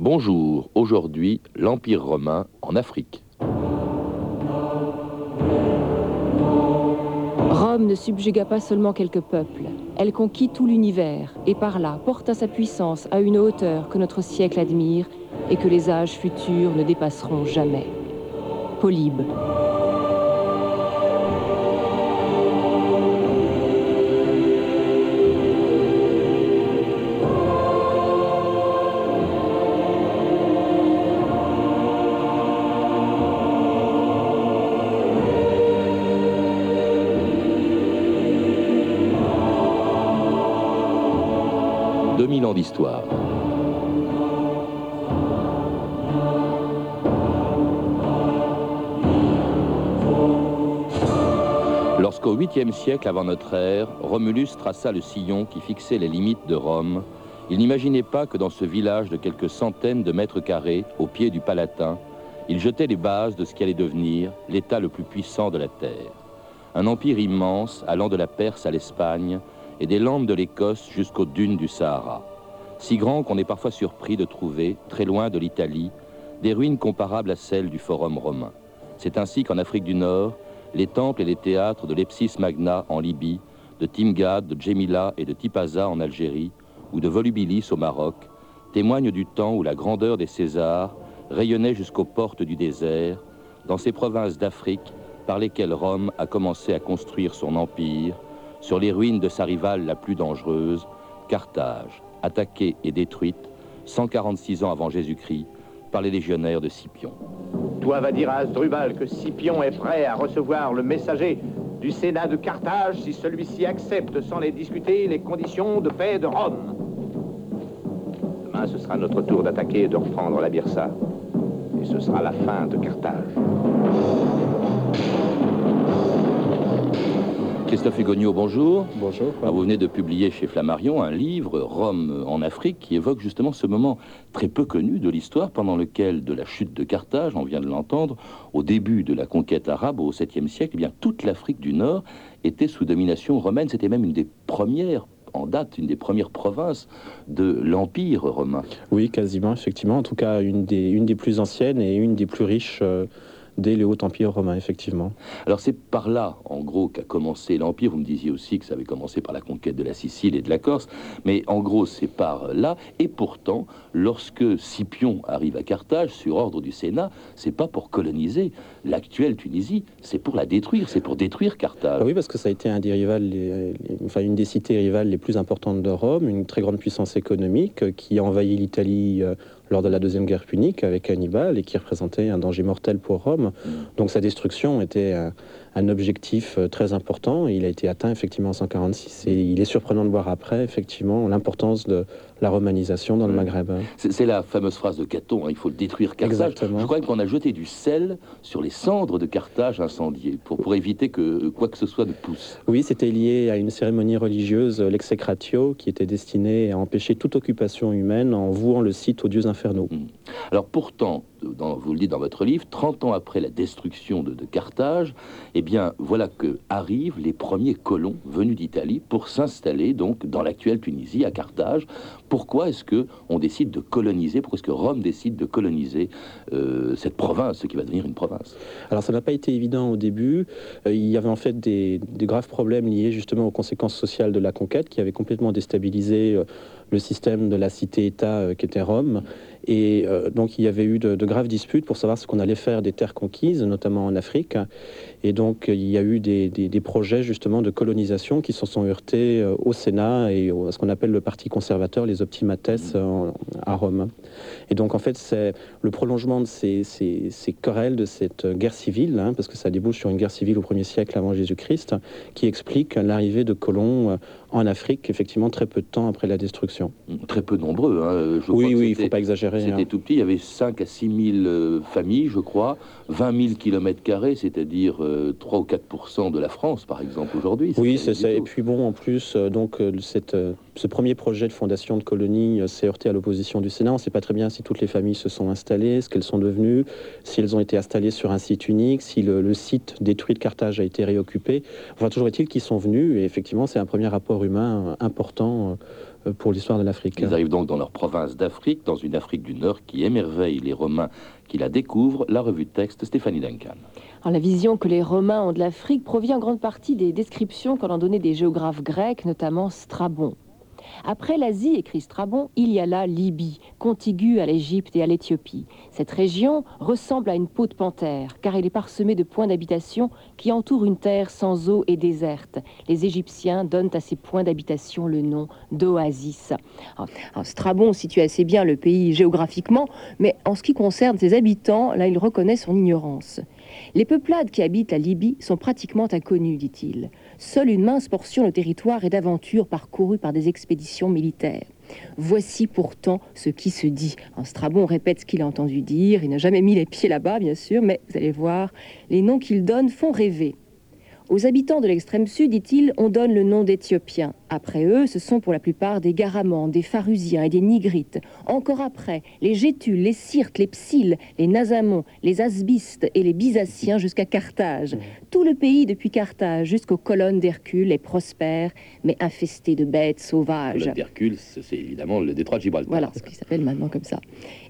Bonjour, aujourd'hui l'Empire romain en Afrique. Rome ne subjuga pas seulement quelques peuples, elle conquit tout l'univers et par là porta sa puissance à une hauteur que notre siècle admire et que les âges futurs ne dépasseront jamais. Polybe. Lorsqu'au 8e siècle avant notre ère, Romulus traça le sillon qui fixait les limites de Rome, il n'imaginait pas que dans ce village de quelques centaines de mètres carrés, au pied du Palatin, il jetait les bases de ce qui allait devenir l'État le plus puissant de la Terre. Un empire immense allant de la Perse à l'Espagne, et des Landes de l'Écosse jusqu'aux dunes du Sahara. Si grand qu'on est parfois surpris de trouver, très loin de l'Italie, des ruines comparables à celles du Forum romain. C'est ainsi qu'en Afrique du Nord, les temples et les théâtres de Lepsis Magna en Libye, de Timgad, de Djemila et de Tipaza en Algérie, ou de Volubilis au Maroc, témoignent du temps où la grandeur des Césars rayonnait jusqu'aux portes du désert, dans ces provinces d'Afrique par lesquelles Rome a commencé à construire son empire, sur les ruines de sa rivale la plus dangereuse, Carthage, attaquée et détruite 146 ans avant Jésus-Christ par les légionnaires de Scipion. Toi va dire à Asdrubal que Scipion est prêt à recevoir le messager du Sénat de Carthage si celui-ci accepte sans les discuter les conditions de paix de Rome. Demain, ce sera notre tour d'attaquer et de reprendre la Birsa. Et ce sera la fin de Carthage. Christophe Hugonio, bonjour. Bonjour. Ah, vous venez de publier chez Flammarion un livre, Rome en Afrique, qui évoque justement ce moment très peu connu de l'histoire pendant lequel, de la chute de Carthage, on vient de l'entendre, au début de la conquête arabe au 7e siècle, eh bien, toute l'Afrique du Nord était sous domination romaine. C'était même une des premières en date, une des premières provinces de l'Empire romain. Oui, quasiment, effectivement. En tout cas, une des, une des plus anciennes et une des plus riches. Euh, dès le Haut Empire romain, effectivement. Alors c'est par là, en gros, qu'a commencé l'Empire. Vous me disiez aussi que ça avait commencé par la conquête de la Sicile et de la Corse, mais en gros c'est par là. Et pourtant, lorsque Scipion arrive à Carthage, sur ordre du Sénat, c'est pas pour coloniser l'actuelle Tunisie, c'est pour la détruire, c'est pour détruire Carthage. Oui, parce que ça a été un des rivales, enfin une des cités rivales les plus importantes de Rome, une très grande puissance économique qui a envahi l'Italie euh, lors de la Deuxième Guerre punique avec Hannibal et qui représentait un danger mortel pour Rome. Mm. Donc sa destruction était un, objectif euh, très important. il a été atteint effectivement en 146. Et il est surprenant de voir après effectivement l'importance de la romanisation dans le Maghreb. C'est la fameuse phrase de Caton, hein, il faut le détruire Carthage. Exactement. Je crois qu'on a jeté du sel sur les cendres de Carthage incendiées pour, pour éviter que quoi que ce soit ne pousse. Oui, c'était lié à une cérémonie religieuse, l'execratio, qui était destinée à empêcher toute occupation humaine en vouant le site aux dieux infernaux. Hmm. Alors pourtant, vous le dites dans votre livre, 30 ans après la destruction de, Carthage, eh bien voilà que arrivent les premiers colons venus d'Italie pour s'installer donc dans l'actuelle Tunisie, à Carthage. Pourquoi est-ce que on décide de coloniser Pourquoi est-ce que Rome décide de coloniser euh, cette province, ce qui va devenir une province? Alors ça n'a pas été évident au début. Euh, il y avait en fait des, graves problèmes liés justement aux conséquences sociales de la conquête qui avaient complètement déstabilisé euh, le système de la cité-État qu'était Rome. Et euh, donc il y avait eu de, graves disputes pour savoir ce qu'on allait faire des terres conquises, notamment en Afrique. Et donc il y a eu des, projets justement de colonisation qui se sont heurtés euh, au Sénat et à ce qu'on appelle le Parti conservateur, les Optimates mmh. à Rome. Et donc en fait c'est le prolongement de ces, querelles, de cette guerre civile, hein, parce que ça débouche sur une guerre civile au 1er siècle avant Jésus-Christ, qui explique l'arrivée de colons euh, en Afrique, effectivement, très peu de temps après la destruction. Très peu nombreux. Hein. oui, oui, il ne faut pas exagérer. C'était hein. tout petit, il y avait 5 à 6 000 euh, familles, je crois, 20 000 kilomètres carrés, c'est-à-dire 3 euh, ou 4% de la France, par exemple, aujourd'hui. Oui, c'est ça. Et puis bon, en plus, euh, donc, cette, ce premier projet de fondation de colonie s'est heurté à l'opposition du Sénat. On ne sait pas très bien si toutes les familles se sont installées, ce qu'elles sont devenues, si elles ont été installées sur un site unique, si le, le site détruit de Carthage a été réoccupé. Enfin, toujours est-il qu'ils sont venus, et effectivement, c'est un premier rapport humain important pour l'histoire de l'Afrique. Ils arrivent donc dans leur province d'Afrique, dans une Afrique du Nord qui émerveille les Romains qui la découvrent. La revue de texte, Stéphanie Duncan. la vision que les Romains ont de l'Afrique provient en grande partie des descriptions qu'en ont donné des géographes grecs, notamment Strabon. Après l'Asie, écrit Strabon, il y a la Libye, contiguë à l'Égypte et à l'Éthiopie. Cette région ressemble à une peau de panthère, car elle est parsemée de points d'habitation qui entourent une terre sans eau et déserte. Les Égyptiens donnent à ces points d'habitation le nom d'oasis. Strabon situe assez bien le pays géographiquement, mais en ce qui concerne ses habitants, là il reconnaît son ignorance. Les peuplades qui habitent la Libye sont pratiquement inconnues, dit-il. Seule une mince portion de territoire est d'aventure parcourue par des expéditions militaires. Voici pourtant ce qui se dit. En Strabon répète ce qu'il a entendu dire. Il n'a jamais mis les pieds là-bas, bien sûr, mais vous allez voir, les noms qu'il donne font rêver. Aux habitants de l'extrême sud, dit-il, on donne le nom d'Éthiopiens. Après eux, ce sont pour la plupart des Garamans, des Pharusiens et des Nigrites. Encore après, les Gétules, les Sirtes, les Psylles, les Nazamons, les Asbistes et les Byzaciens jusqu'à Carthage. Mmh. Tout le pays depuis Carthage jusqu'aux colonnes d'Hercule est prospère, mais infesté de bêtes sauvages. d'Hercule, c'est évidemment le détroit de Gibraltar. Voilà, ce qui s'appelle maintenant comme ça.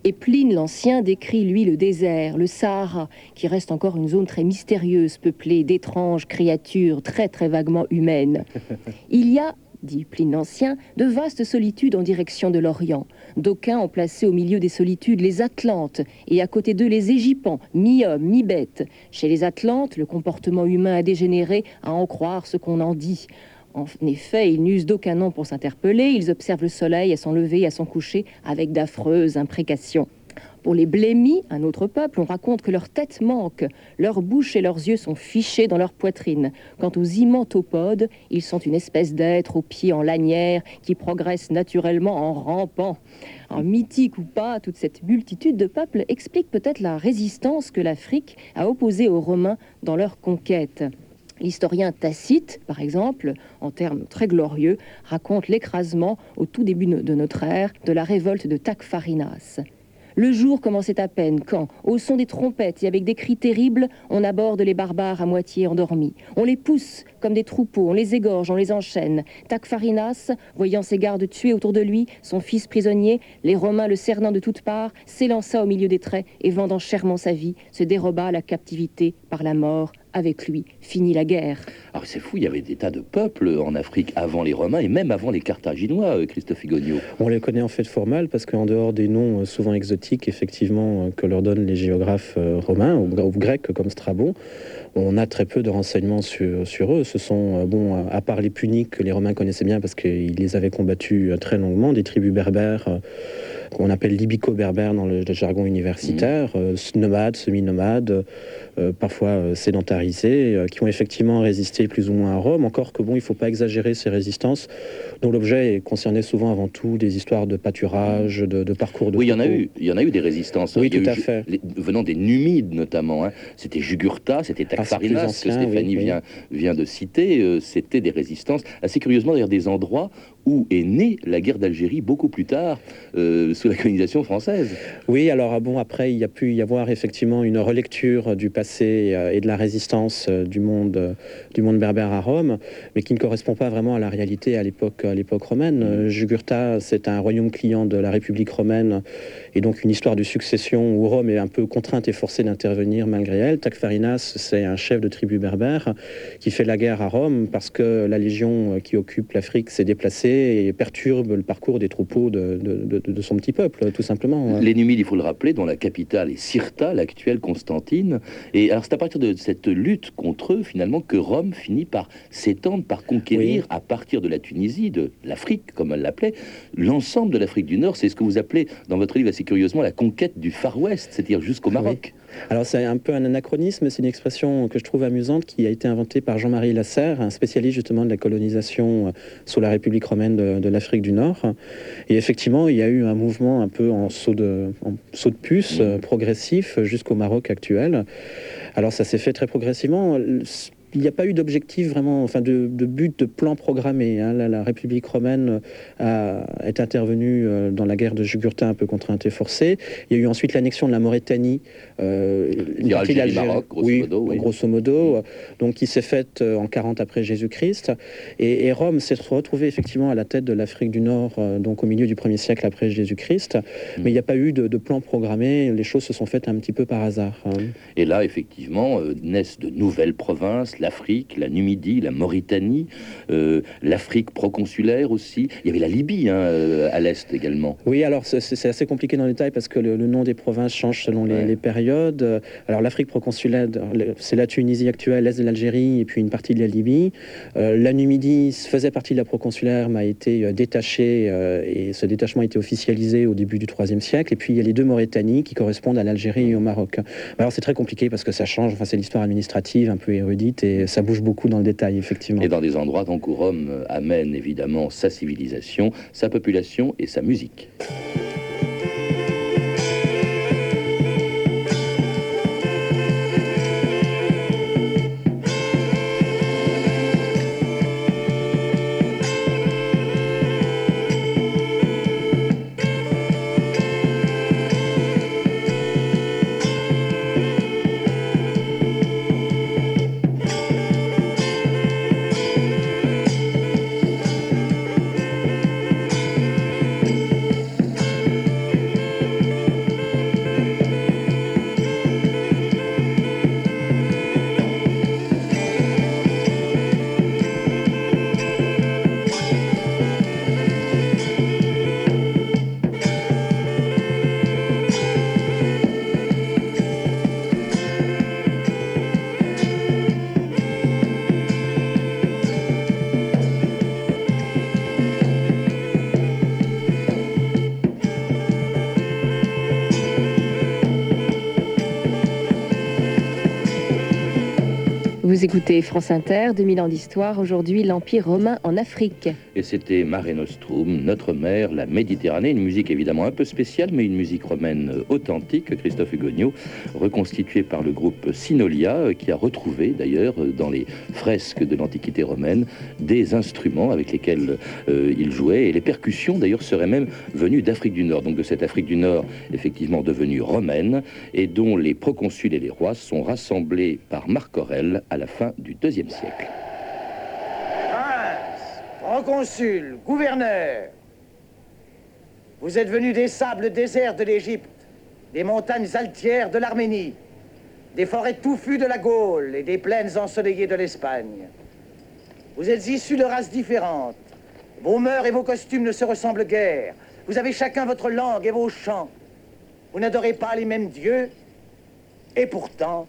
Et Pline l'Ancien décrit, lui, le désert, le Sahara, qui reste encore une zone très mystérieuse, peuplée d'étranges créatures très très vaguement humaines. Il y a dit Pline l'Ancien, de vastes solitudes en direction de l'Orient. D'aucuns ont placé au milieu des solitudes les Atlantes et à côté d'eux les Égypans, mi-hommes, mi-bêtes. Chez les Atlantes, le comportement humain a dégénéré à en croire ce qu'on en dit. En effet, ils n'usent d'aucun nom pour s'interpeller, ils observent le soleil à son lever et à son coucher avec d'affreuses imprécations. Pour les blémis, un autre peuple, on raconte que leur tête manque, leur bouche et leurs yeux sont fichés dans leur poitrine. Quant aux immentopodes, ils sont une espèce d'être aux pieds en lanière qui progresse naturellement en rampant. En mythique ou pas, toute cette multitude de peuples explique peut-être la résistance que l'Afrique a opposée aux Romains dans leur conquête. L'historien Tacite, par exemple, en termes très glorieux, raconte l'écrasement au tout début de notre ère de la révolte de Tacfarinas. Le jour commençait à peine quand, au son des trompettes et avec des cris terribles, on aborde les barbares à moitié endormis. On les pousse comme des troupeaux, on les égorge, on les enchaîne. Tacfarinas, voyant ses gardes tués autour de lui, son fils prisonnier, les Romains le cernant de toutes parts, s'élança au milieu des traits et vendant chèrement sa vie, se déroba à la captivité par la mort avec lui. Fini la guerre. Alors c'est fou, il y avait des tas de peuples en Afrique avant les Romains et même avant les Carthaginois, euh, Christophe Igonio. On les connaît en fait fort mal parce qu'en dehors des noms euh, souvent exotiques, effectivement, euh, que leur donnent les géographes romains ou, grecs comme Strabon, on a très peu de renseignements sur, sur eux. Ce sont, bon, à part les Puniques que les Romains connaissaient bien parce qu'ils les avaient combattus très longuement, des tribus berbères qu'on appelle libico-berbères dans le, jargon universitaire, mmh. nomades, semi-nomades, euh, parfois euh, sédentarisés, euh, qui ont effectivement résisté plus ou moins à Rome. Encore que bon, il ne faut pas exagérer ces résistances, dont l'objet concernait souvent avant tout des histoires de pâturage, de, parcours de. Oui, il y en a eu. Il y en a eu des résistances. Oui, tout à fait. venant des Numides notamment. Hein. C'était Jugurtha, c'était ah, Tacfarinas que Stéphanie Vient, vient de citer. c'était des résistances. Assez curieusement, d'ailleurs, des endroits où est née la guerre d'Algérie beaucoup plus tard, sous la colonisation française. Oui, alors ah bon, après, il y a pu y avoir effectivement une relecture du passé euh, et de la résistance euh, du monde, euh, du monde berbère à Rome, mais qui ne correspond pas vraiment à la réalité à l'époque, à l'époque romaine. Mm. Jugurtha, c'est un royaume client de la République romaine et donc une histoire de succession où Rome est un peu contrainte et forcée d'intervenir malgré elle. Tacfarinas, c'est un chef de tribu berbère qui fait la guerre à Rome parce que la légion qui occupe l'Afrique s'est déplacée et perturbe le parcours des troupeaux de, de, son petit peuple, tout simplement. Les Numides, il faut le rappeler, dont la capitale est Cirta, l'actuelle Constantine, et alors c'est à partir de cette lutte contre eux, finalement, que Rome finit par s'étendre, par conquérir, à partir de la Tunisie, de l'Afrique, comme elle l'appelait, l'ensemble de l'Afrique du Nord. C'est ce que vous appelez, dans votre livre assez curieusement, la conquête du Far West, c'est-à-dire jusqu'au Maroc. Alors c'est un peu un anachronisme, c'est une expression que je trouve amusante qui a été inventée par Jean-Marie Lasserre, un spécialiste justement de la colonisation euh, sous la République romaine de, l'Afrique du Nord. Et effectivement, il y a eu un mouvement un peu en saut de, saut de puce, euh, progressif jusqu'au Maroc actuel. Alors ça s'est fait très progressivement il n'y a pas eu d'objectif vraiment, enfin de, but, de plan programmé. Hein. La, République romaine a, est intervenue euh, dans la guerre de Jugurtha un peu contrainte et forcée. Il y a eu ensuite l'annexion de la Mauritanie, euh, l'Algérie, Maroc, grosso oui, modo, oui. grosso modo, donc qui s'est faite euh, en 40 après Jésus-Christ. Et, Rome s'est retrouvée effectivement à la tête de l'Afrique du Nord, euh, donc au milieu du 1er siècle après Jésus-Christ. Mm. Mais il n'y a pas eu de, plan programmé. Les choses se sont faites un petit peu par hasard. Hein. Et là, effectivement, naissent de nouvelles provinces l'Afrique, la Numidie, la Mauritanie, euh, l'Afrique proconsulaire aussi. Il y avait la Libye hein, euh, à l'est également. Oui, alors c'est assez compliqué dans le détail parce que le, nom des provinces change selon les, périodes. Alors l'Afrique proconsulaire, c'est la Tunisie actuelle, l'est de l'Algérie et puis une partie de la Libye. Euh, la Numidie faisait partie de la proconsulaire, mais a été détachée et ce détachement a été officialisé au début du IIIe siècle. Et puis il y a les deux Mauritanies qui correspondent à l'Algérie et au Maroc. Alors c'est très compliqué parce que ça change. Enfin, c'est l'histoire administrative un peu érudite ça bouge beaucoup dans le détail, effectivement. Et dans des endroits donc où Rome amène évidemment sa civilisation, sa population et sa musique. Vous écoutez France Inter, 2000 ans d'histoire, aujourd'hui l'Empire romain en Afrique. Et c'était Mare Nostrum, notre mère, la Méditerranée, une musique évidemment un peu spéciale, mais une musique romaine authentique, Christophe Hugonio, reconstituée par le groupe Sinolia, qui a retrouvé d'ailleurs dans les fresques de l'Antiquité romaine des instruments avec lesquels euh, il jouait, et les percussions d'ailleurs seraient même venues d'Afrique du Nord, donc de cette Afrique du Nord effectivement devenue romaine, et dont les proconsuls et les rois sont rassemblés par Marc Aurèle à la fin du deuxième siècle. Prince, proconsul, gouverneur, vous êtes venus des sables déserts de l'Égypte, des montagnes altières de l'Arménie, des forêts touffues de la Gaule et des plaines ensoleillées de l'Espagne. Vous êtes issus de races différentes. Vos mœurs et vos costumes ne se ressemblent guère. Vous avez chacun votre langue et vos chants. Vous n'adorez pas les mêmes dieux. Et pourtant,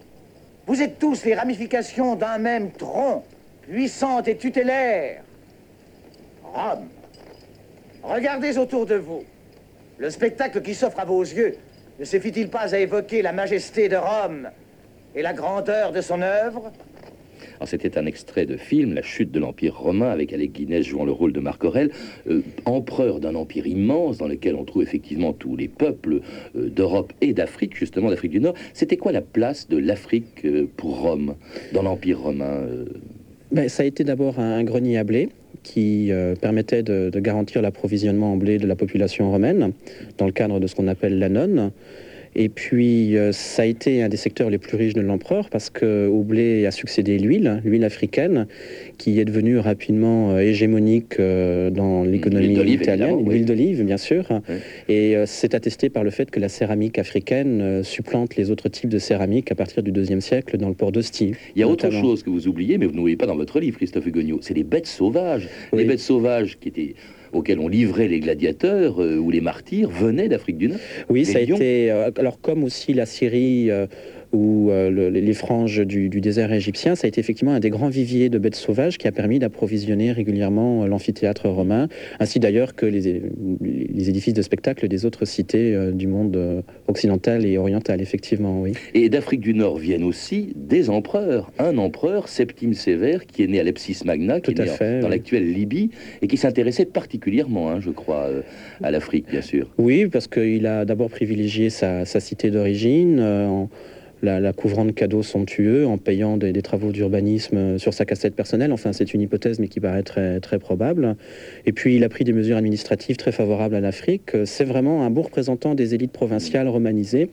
vous êtes tous les ramifications d'un même tronc, puissante et tutélaire. Rome. Regardez autour de vous. Le spectacle qui s'offre à vos yeux ne suffit-il pas à évoquer la majesté de Rome et la grandeur de son œuvre? C'était un extrait de film, La chute de l'Empire romain, avec Alec Guinness jouant le rôle de Marc Aurèle, euh, empereur d'un empire immense dans lequel on trouve effectivement tous les peuples euh, d'Europe et d'Afrique, justement d'Afrique du Nord. C'était quoi la place de l'Afrique euh, pour Rome dans l'Empire romain ben, Ça a été d'abord un grenier à blé qui permettait de, garantir l'approvisionnement en blé de la population romaine dans le cadre de ce qu'on appelle l'annone. Et puis, euh, ça a été un des secteurs les plus riches de l'empereur parce qu'au blé a succédé l'huile, l'huile africaine, qui est devenue rapidement euh, hégémonique euh, dans l'économie italienne. L'huile d'olive, bien sûr. Et c'est attesté par le fait que la céramique africaine supplante les autres types de céramique à partir du deuxième siècle dans le port d'Ostie. Il y a autre chose que vous oubliez, mais vous n'oubliez pas dans votre livre, Christophe Hugonio, c'est les bêtes sauvages. Les bêtes sauvages qui étaient auxquels on livrait les gladiateurs euh, ou les martyrs venaient d'Afrique du Nord. Oui, ça a été. Euh, alors, comme aussi la Syrie euh, ou euh, les franges du, désert égyptien, ça a été effectivement un des grands viviers de bêtes sauvages qui a permis d'approvisionner régulièrement euh, l'amphithéâtre romain, ainsi d'ailleurs que les, les, édifices de spectacle des autres cités euh, du monde occidental et oriental, effectivement, oui. Et d'Afrique du Nord viennent aussi des empereurs. Un empereur, Septime Sévère, qui est né à Lepsis Magna, qui est né dans l'actuelle Libye, et qui s'intéressait particulièrement, hein, je crois, à l'Afrique, bien sûr. Oui, parce qu'il a d'abord privilégié sa, cité d'origine. La, couvrant de cadeaux somptueux en payant des, travaux d'urbanisme sur sa cassette personnelle. Enfin, c'est une hypothèse, mais qui paraît très, très probable. Et puis, il a pris des mesures administratives très favorables à l'Afrique. C'est vraiment un beau représentant des élites provinciales romanisées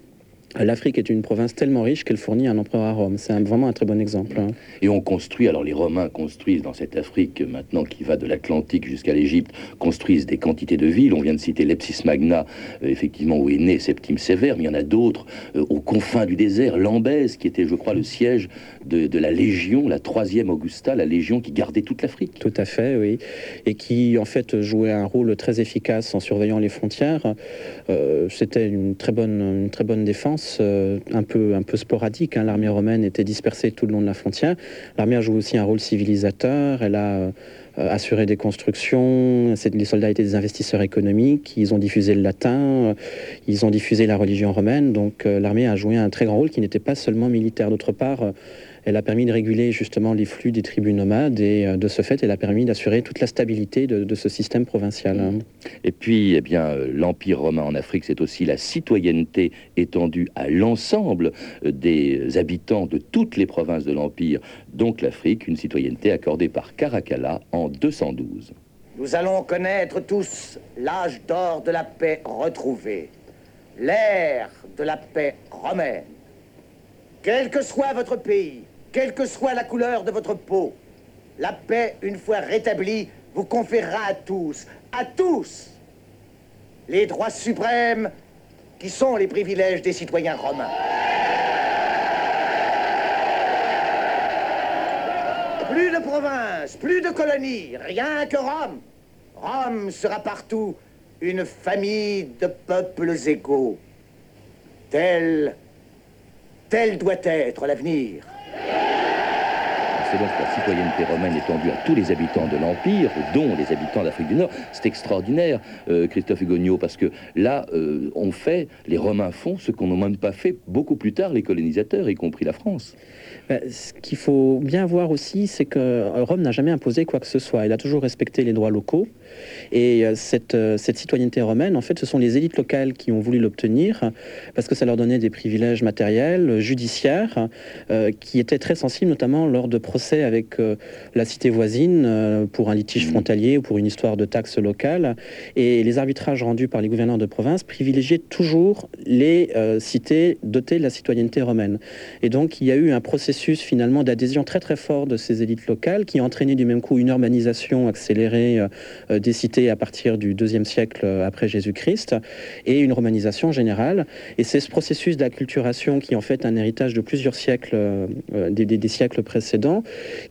L'Afrique est une province tellement riche qu'elle fournit un empereur à Rome. C'est vraiment un très bon exemple. Hein. Et on construit, alors les Romains construisent dans cette Afrique maintenant qui va de l'Atlantique jusqu'à l'Égypte, construisent des quantités de villes. On vient de citer Lepsis Magna, euh, effectivement, où est né Septime Sévère, mais il y en a d'autres euh, aux confins du désert. Lambèse, qui était, je crois, le siège de, la Légion, la troisième Augusta, la Légion qui gardait toute l'Afrique. Tout à fait, oui. Et qui, en fait, jouait un rôle très efficace en surveillant les frontières. Euh, c'était une très bonne, une très bonne défense euh, un, peu, un peu sporadique. Hein. L'armée romaine était dispersée tout le long de la frontière. L'armée a joué aussi un rôle civilisateur. Elle a euh, assuré des constructions. Les soldats étaient des investisseurs économiques. Ils ont diffusé le latin. Euh, ils ont diffusé la religion romaine. Donc l'armée a joué un très grand rôle qui n'était pas seulement militaire. D'autre part, elle a permis de réguler justement les flux des tribus nomades et euh, de ce fait, elle a permis d'assurer toute la stabilité de, ce système provincial. Hein. Et puis, eh bien, euh, l'Empire romain en Afrique, c'est aussi la citoyenneté étendue à l'ensemble euh, des habitants de toutes les provinces de l'Empire, donc l'Afrique, une citoyenneté accordée par Caracalla en 212. Nous allons connaître tous l'âge d'or de la paix retrouvée, l'ère de la paix romaine. Quel que soit votre pays, quelle que soit la couleur de votre peau, la paix, une fois rétablie, vous conférera à tous, à tous, les droits suprêmes qui sont les privilèges des citoyens romains. Plus de provinces, plus de colonies, rien que Rome. Rome sera partout une famille de peuples égaux. Tel, tel doit être l'avenir la citoyenneté romaine étendue à tous les habitants de l'Empire, dont les habitants d'Afrique du Nord. C'est extraordinaire, euh, Christophe Hugonio, parce que là, euh, on fait, les Romains font ce qu'on n'a même pas fait beaucoup plus tard, les colonisateurs, y compris la France. Ben, ce qu'il faut bien voir aussi, c'est que euh, Rome n'a jamais imposé quoi que ce soit. Il a toujours respecté les droits locaux. Et cette, cette citoyenneté romaine, en fait, ce sont les élites locales qui ont voulu l'obtenir, parce que ça leur donnait des privilèges matériels, judiciaires, qui étaient très sensibles, notamment lors de procès avec euh, la cité voisine euh, pour un litige mmh. frontalier ou pour une histoire de taxes locales. Et les arbitrages rendus par les gouverneurs de province privilégiaient toujours les euh, cités dotées de la citoyenneté romaine. Et donc il y a eu un processus finalement d'adhésion très très fort de ces élites locales qui a entraîné du même coup une urbanisation accélérée des cités à partir du deuxième siècle après Jésus-Christ et une romanisation générale. Et c'est ce processus d'acculturation qui est en fait un héritage de plusieurs siècles, des, siècles précédents,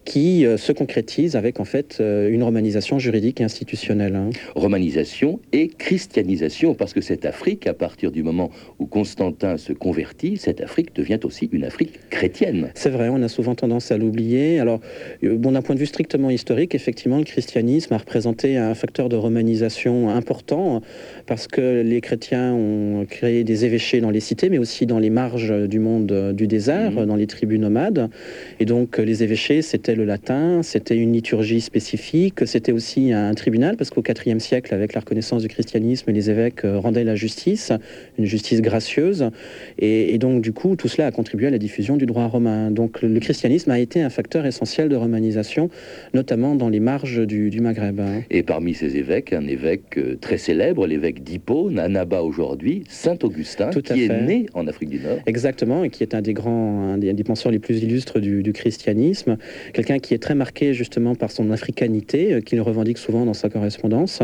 qui euh, se concrétise avec en fait euh, une romanisation juridique et institutionnelle. Hein. Romanisation et christianisation, parce que cette Afrique, à partir du moment où Constantin se convertit, cette Afrique devient aussi une Afrique chrétienne. C'est vrai, on a souvent tendance à l'oublier. Alors, euh, bon, d'un point de vue strictement historique, effectivement, le christianisme a représenté un facteur de romanisation important, parce que les chrétiens ont créé des évêchés dans les cités, mais aussi dans les marges du monde du désert, mmh. dans les tribus nomades. Et donc, les évêchés c'était le latin, c'était une liturgie spécifique, c'était aussi un tribunal, parce qu'au IVe siècle, avec la reconnaissance du christianisme, les évêques euh, rendaient la justice, une justice gracieuse, et, donc du coup, tout cela a contribué à la diffusion du droit romain. Donc le christianisme a été un facteur essentiel de romanisation, notamment dans les marges du, Maghreb. Hein. Et parmi ces évêques, un évêque euh, très célèbre, l'évêque d'Hippone, Annaba aujourd'hui, Saint Augustin, qui est né en Afrique du Nord. Exactement, et qui est un des grands, un des, penseurs les plus illustres du, du christianisme quelqu'un qui est très marqué justement par son africanité, euh, qu'il revendique souvent dans sa correspondance,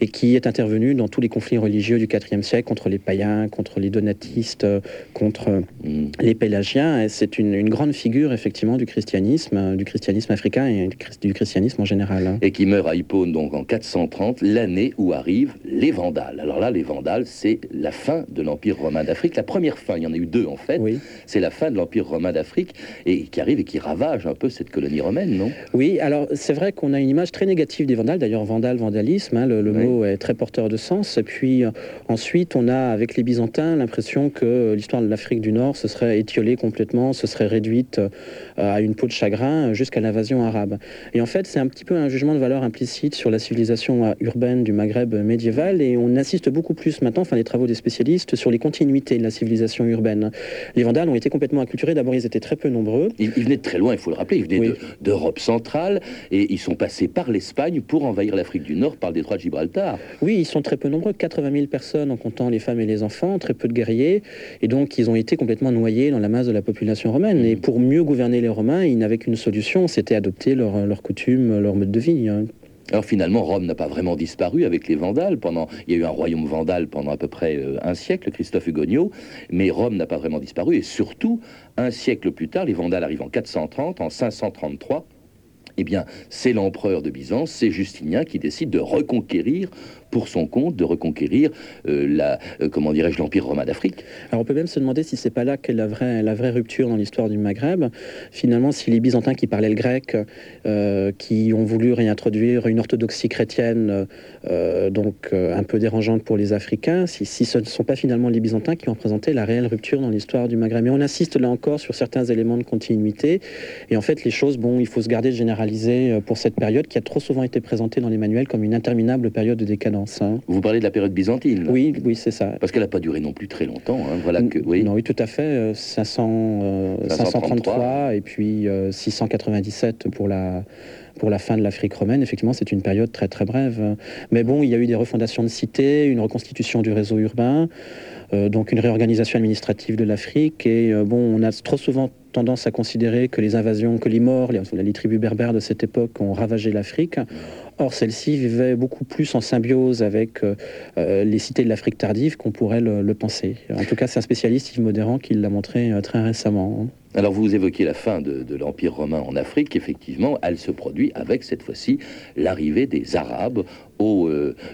et qui est intervenu dans tous les conflits religieux du IVe siècle contre les païens, contre les donatistes, contre mm. les pélagiens. C'est une, grande figure effectivement du christianisme, euh, du christianisme africain et du christianisme en général. Et qui meurt à Hippone donc en 430, l'année où arrivent les Vandales. Alors là, les Vandales, c'est la fin de l'Empire romain d'Afrique, la première fin. Il y en a eu deux en fait. C'est la fin de l'Empire romain d'Afrique et qui arrive et qui ravage un peu cette colonie romaine, non? Oui, alors c'est vrai qu'on a une image très négative des Vandales. D'ailleurs, Vandale, vandalisme, hein, le, mot est très porteur de sens. Et puis euh, ensuite, on a avec les Byzantins l'impression que l'histoire de l'Afrique du Nord se serait étiolée complètement, se serait réduite euh, à une peau de chagrin jusqu'à l'invasion arabe. Et en fait, c'est un petit peu un jugement de valeur implicite sur la civilisation civilisation urbaine du Maghreb médiéval et on assiste beaucoup plus maintenant, enfin les travaux des spécialistes, sur les continuités de la civilisation urbaine. Les Vandales ont été complètement acculturés. D'abord, ils étaient très peu nombreux. Ils, venaient de très loin, il faut le rappeler. Ils venaient d'Europe centrale et ils sont passés par l'Espagne pour envahir l'Afrique du Nord par le détroit de Gibraltar. Oui, ils sont très peu nombreux, 80 000 personnes en comptant les femmes et les enfants, très peu de guerriers. Et donc, ils ont été complètement noyés dans la masse de la population romaine. Et mmh. pour mieux gouverner les Romains, ils n'avaient qu'une solution, c'était adopter leurs coutumes, leur mode de vie. Alors finalement, Rome n'a pas vraiment disparu avec les Vandales. Pendant, il y a eu un royaume vandal pendant à peu près euh, un siècle, Christophe Hugonio, mais Rome n'a pas vraiment disparu. Et surtout, un siècle plus tard, les Vandales arrivent en 430, en 533. Eh bien, c'est l'empereur de Byzance, c'est Justinien qui décide de reconquérir pour son compte de reconquérir euh, la, euh, comment dirais-je, l'Empire romain d'Afrique. Alors on peut même se demander si c'est pas là qu'est la vraie, la vraie rupture dans l'histoire du Maghreb. Finalement, si les Byzantins qui parlaient le grec, euh, qui ont voulu réintroduire une orthodoxie chrétienne, donc un peu dérangeante pour les Africains, si, si, ce ne sont pas finalement les Byzantins qui ont présenté la réelle rupture dans l'histoire du Maghreb. Mais on insiste là encore sur certains éléments de continuité. Et en fait, les choses, bon, il faut se garder de généraliser pour cette période qui a trop souvent été présentée dans les manuels comme une interminable période de décadence. Hein. Vous parlez de la période byzantine Oui, oui, c'est ça. Parce qu'elle n'a pas duré non plus très longtemps. Hein. Voilà que, oui. Non, oui, tout à fait. 500, 533 euh, et puis 697 euh, pour la pour la fin de l'Afrique romaine, effectivement, c'est une période très très brève. Mais bon, il y a eu des refondations de cités, une reconstitution du réseau urbain, euh, donc une réorganisation administrative de l'Afrique. Et bon, on a trop souvent tendance à considérer que les invasions, que les morts, les, tribus berbères de cette époque ont ravagé l'Afrique. Or, celle-ci vivait beaucoup plus en symbiose avec euh, euh, les cités de l'Afrique tardive qu'on pourrait le, penser. En tout cas, c'est un spécialiste, Yves Modérant, qui l'a montré euh, très récemment. Alors vous évoquez la fin de, l'Empire romain en Afrique, effectivement, elle se produit avec cette fois-ci l'arrivée des Arabes au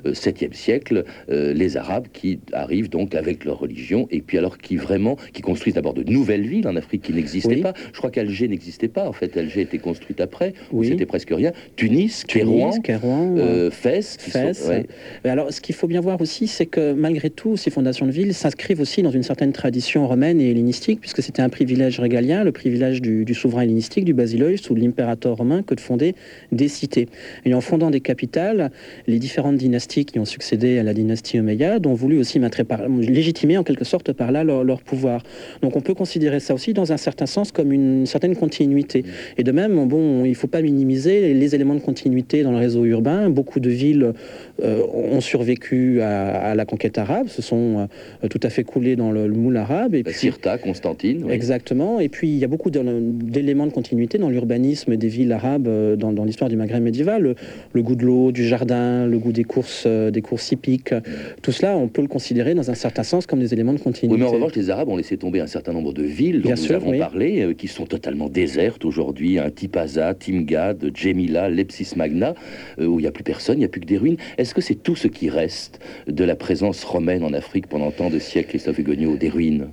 7e euh, siècle, euh, les Arabes qui arrivent donc avec leur religion et puis alors qui vraiment, qui construisent d'abord de nouvelles villes en Afrique qui n'existaient pas. Je crois qu'Alger n'existait pas, en fait, Alger était construite après, oui. c'était presque rien. Tunis, Kérouan, euh, Fès. Fès. Alors ce qu'il faut bien voir aussi, c'est que malgré tout, ces fondations de villes s'inscrivent aussi dans une certaine tradition romaine et hellénistique, puisque c'était un privilège régalien le privilège du, souverain hellénistique, du basileus ou de l'impérateur romain, que de fonder des cités. Et en fondant des capitales, les différentes dynasties qui ont succédé à la dynastie omeyyade ont voulu aussi par, légitimer en quelque sorte par là leur, pouvoir. Donc on peut considérer ça aussi dans un certain sens comme une, certaine continuité. Et de même, bon, il ne faut pas minimiser les éléments de continuité dans le réseau urbain. Beaucoup de villes ont survécu à, la conquête arabe, se sont euh, tout à fait coulées dans le, moule arabe. Et puis, Sirta, Constantine. Exactement. Et puis il y a beaucoup d'éléments de continuité dans l'urbanisme des villes arabes euh, dans, l'histoire du Maghreb médiéval. Le, goût de l'eau, du jardin, le goût des courses, euh, des courses hippiques, tout cela, on peut le considérer dans un certain sens comme des éléments de continuité. Oui, mais en revanche, les Arabes ont laissé tomber un certain nombre de villes dont nous avons parlé, euh, qui sont totalement désertes aujourd'hui. Un Tipaza, Timgad, Djemila, Lepsis Magna, où il n'y a plus personne, il n'y a plus que des ruines. Est-ce que c'est tout ce qui reste de la présence romaine en Afrique pendant tant de siècles, Christophe Hugonio, des ruines?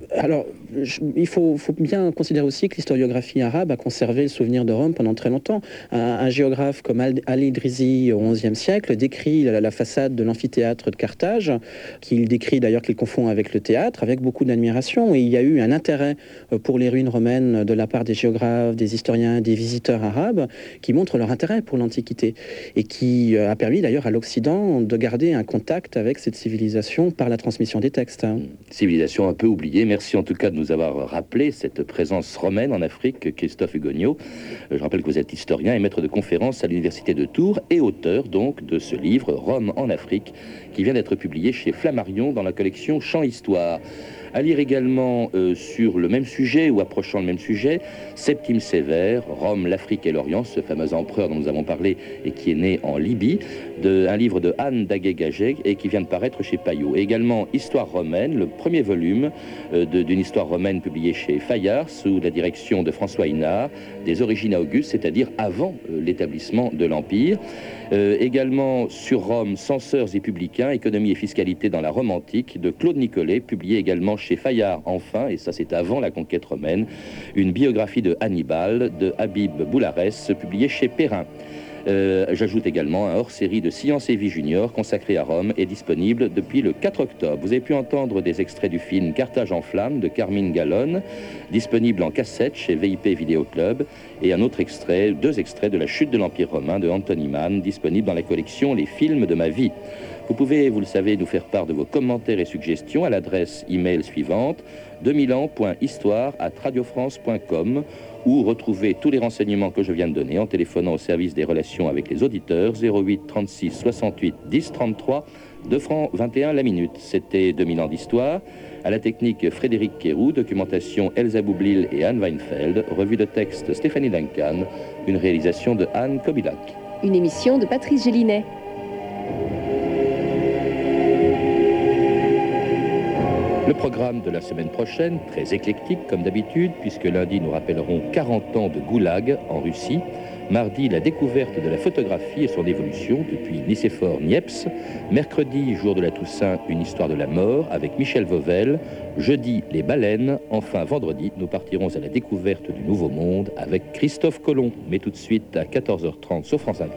Il faut, bien considérer aussi que l'historiographie arabe a conservé le souvenir de Rome pendant très longtemps. Un, géographe comme Al-Idrizi au XIe siècle décrit la, façade de l'amphithéâtre de Carthage, qu'il décrit d'ailleurs qu'il confond avec le théâtre, avec beaucoup d'admiration. Il y a eu un intérêt euh, pour les ruines romaines de la part des géographes, des historiens, des visiteurs arabes, qui montrent leur intérêt pour l'Antiquité et qui euh, a permis d'ailleurs à l'Occident de garder un contact avec cette civilisation par la transmission des textes. Civilisation un peu oubliée. Merci en tout cas de nous avoir rappelé cette présence romaine en Afrique, Christophe Hugonio. Euh, je rappelle que vous êtes historien et maître de conférence à l'Université de Tours et auteur donc de ce livre Rome en Afrique qui vient d'être publié chez Flammarion dans la collection Champs Histoire. À lire également euh, sur le même sujet ou approchant le même sujet, Septime Sévère, Rome, l'Afrique et l'Orient, ce fameux empereur dont nous avons parlé et qui est né en Libye, de, un livre de Anne Daguet-Gagé et qui vient de paraître chez Payot. Également Histoire romaine, le premier volume euh, d'une histoire romaine publiée chez Fayard sous la direction de François Hinard, des origines à Auguste, c'est-à-dire avant euh, l'établissement de l'Empire. également sur Rome, Censeurs et publicains, économie et fiscalité dans la Rome antique, de Claude Nicolet, publié également chez Fayard enfin, et ça c'est avant la conquête romaine, une biographie de Hannibal de Habib Boularès, publiée chez Perrin. Euh, j'ajoute également un hors-série de Science et Vie Junior consacré à Rome est disponible depuis le 4 octobre. Vous avez pu entendre des extraits du film Carthage en flammes de Carmine Gallone, disponible en cassette chez VIP Vidéo Club, et un autre extrait, deux extraits de La chute de l'Empire romain de Anthony Mann, disponible dans la collection Les films de ma vie. Vous pouvez, vous le savez, nous faire part de vos commentaires et suggestions à l'adresse email suivante 2000ans.histoire à radiofrance.com ou retrouver tous les renseignements que je viens de donner en téléphonant au service des relations avec les auditeurs 08 36 68 10 33 2 francs 21 la minute. C'était 2000 ans d'histoire. À la technique Frédéric Kérou, documentation Elsa Boublil et Anne Weinfeld, revue de texte Stéphanie Duncan, une réalisation de Anne Kobilac. Une émission de Patrice Gélinet. Programme de la semaine prochaine, très éclectique comme d'habitude, puisque lundi nous rappellerons 40 ans de goulag en Russie, mardi la découverte de la photographie et son évolution depuis Nicéphore Niepce, mercredi, jour de la Toussaint, une histoire de la mort avec Michel Vauvel, jeudi les baleines, enfin vendredi nous partirons à la découverte du Nouveau Monde avec Christophe Colomb, mais tout de suite à 14h30 sur France Inter.